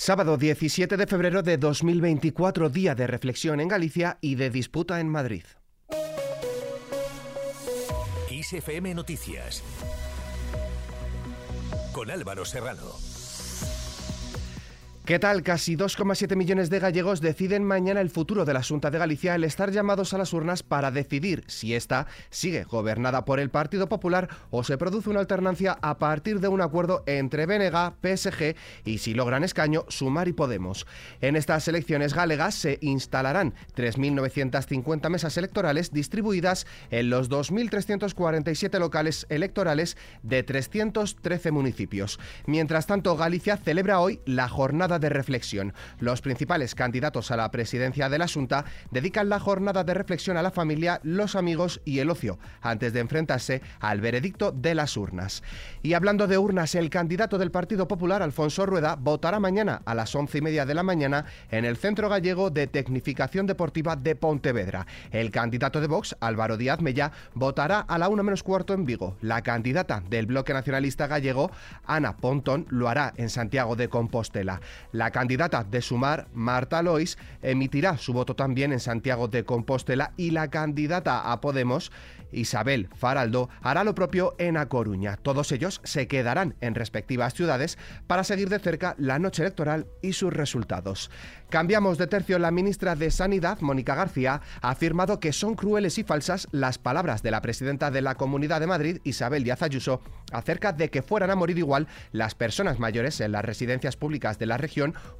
Sábado 17 de febrero de 2024, día de reflexión en Galicia y de disputa en Madrid. ISFM Noticias con Álvaro Serrano. ¿Qué tal? Casi 2,7 millones de gallegos deciden mañana el futuro de la Junta de Galicia al estar llamados a las urnas para decidir si esta sigue gobernada por el Partido Popular o se produce una alternancia a partir de un acuerdo entre BNG, PSG y si logran escaño, Sumar y Podemos. En estas elecciones galegas se instalarán 3.950 mesas electorales distribuidas en los 2.347 locales electorales de 313 municipios. Mientras tanto, Galicia celebra hoy la jornada de reflexión. Los principales candidatos a la presidencia de la Junta dedican la jornada de reflexión a la familia, los amigos y el ocio, antes de enfrentarse al veredicto de las urnas. Y hablando de urnas, el candidato del Partido Popular, Alfonso Rueda, votará mañana a las once y media de la mañana en el Centro Gallego de Tecnificación Deportiva de Pontevedra. El candidato de Vox, Álvaro Díaz Mella, votará a la una menos cuarto en Vigo. La candidata del Bloque Nacionalista Gallego, Ana Pontón, lo hará en Santiago de Compostela. La candidata de Sumar, Marta Lois, emitirá su voto también en Santiago de Compostela y la candidata a Podemos, Isabel Faraldo, hará lo propio en A Coruña. Todos ellos se quedarán en respectivas ciudades para seguir de cerca la noche electoral y sus resultados. Cambiamos de tercio. La ministra de Sanidad, Mónica García, ha afirmado que son crueles y falsas las palabras de la presidenta de la Comunidad de Madrid, Isabel Díaz Ayuso, acerca de que fueran a morir igual las personas mayores en las residencias públicas de la región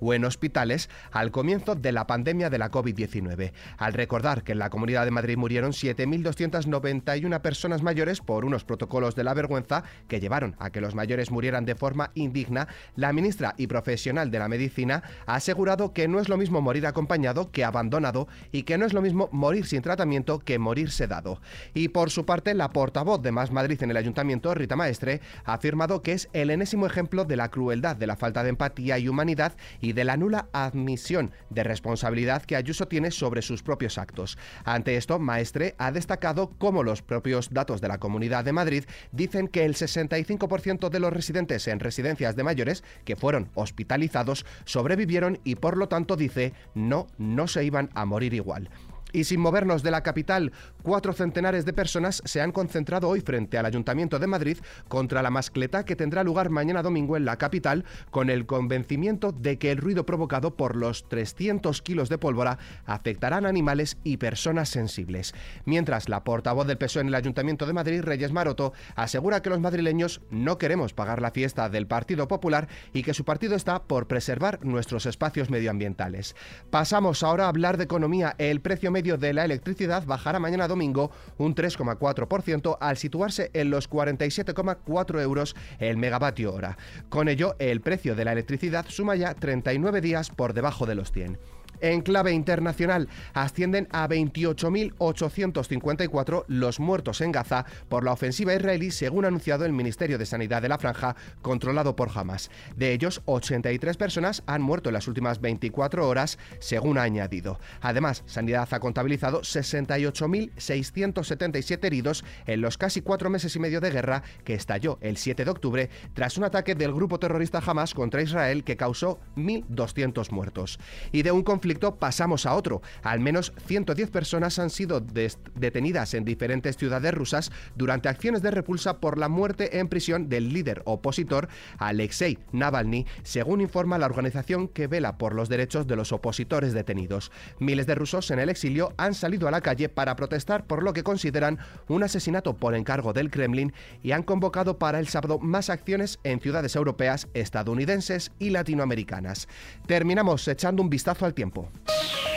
o en hospitales al comienzo de la pandemia de la COVID-19. Al recordar que en la Comunidad de Madrid murieron 7.291 personas mayores por unos protocolos de la vergüenza que llevaron a que los mayores murieran de forma indigna, la ministra y profesional de la medicina ha asegurado que no es lo mismo morir acompañado que abandonado y que no es lo mismo morir sin tratamiento que morir sedado. Y por su parte, la portavoz de Más Madrid en el ayuntamiento, Rita Maestre, ha afirmado que es el enésimo ejemplo de la crueldad, de la falta de empatía y humanidad y de la nula admisión de responsabilidad que Ayuso tiene sobre sus propios actos. Ante esto, Maestre ha destacado cómo los propios datos de la Comunidad de Madrid dicen que el 65% de los residentes en residencias de mayores que fueron hospitalizados sobrevivieron y por lo tanto dice, no, no se iban a morir igual. Y sin movernos de la capital, cuatro centenares de personas se han concentrado hoy frente al Ayuntamiento de Madrid contra la mascleta que tendrá lugar mañana domingo en la capital, con el convencimiento de que el ruido provocado por los 300 kilos de pólvora afectarán animales y personas sensibles. Mientras la portavoz del PSOE en el Ayuntamiento de Madrid, Reyes Maroto, asegura que los madrileños no queremos pagar la fiesta del Partido Popular y que su partido está por preservar nuestros espacios medioambientales. Pasamos ahora a hablar de economía. El precio medio de la electricidad bajará mañana domingo un 3,4% al situarse en los 47,4 euros el megavatio hora. Con ello, el precio de la electricidad suma ya 39 días por debajo de los 100. En clave internacional, ascienden a 28.854 los muertos en Gaza por la ofensiva israelí, según ha anunciado el Ministerio de Sanidad de la Franja, controlado por Hamas. De ellos, 83 personas han muerto en las últimas 24 horas, según ha añadido. Además, Sanidad ha contabilizado 68.677 heridos en los casi cuatro meses y medio de guerra que estalló el 7 de octubre tras un ataque del grupo terrorista Hamas contra Israel que causó 1.200 muertos. Y de un conflicto pasamos a otro. Al menos 110 personas han sido detenidas en diferentes ciudades rusas durante acciones de repulsa por la muerte en prisión del líder opositor Alexei Navalny, según informa la organización que vela por los derechos de los opositores detenidos. Miles de rusos en el exilio han salido a la calle para protestar por lo que consideran un asesinato por encargo del Kremlin y han convocado para el sábado más acciones en ciudades europeas, estadounidenses y latinoamericanas. Terminamos echando un vistazo al tiempo. pô.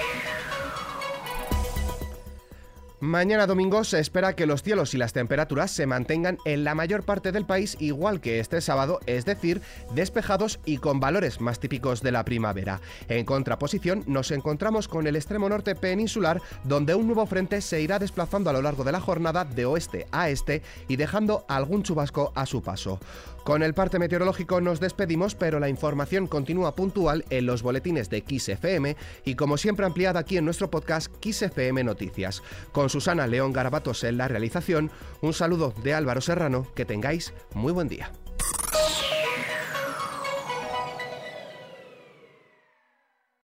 Mañana domingo se espera que los cielos y las temperaturas se mantengan en la mayor parte del país igual que este sábado, es decir, despejados y con valores más típicos de la primavera. En contraposición, nos encontramos con el extremo norte peninsular, donde un nuevo frente se irá desplazando a lo largo de la jornada de oeste a este y dejando algún chubasco a su paso. Con el parte meteorológico nos despedimos, pero la información continúa puntual en los boletines de FM y como siempre ampliada aquí en nuestro podcast FM Noticias. Susana León Garabatos en la realización, un saludo de Álvaro Serrano, que tengáis muy buen día.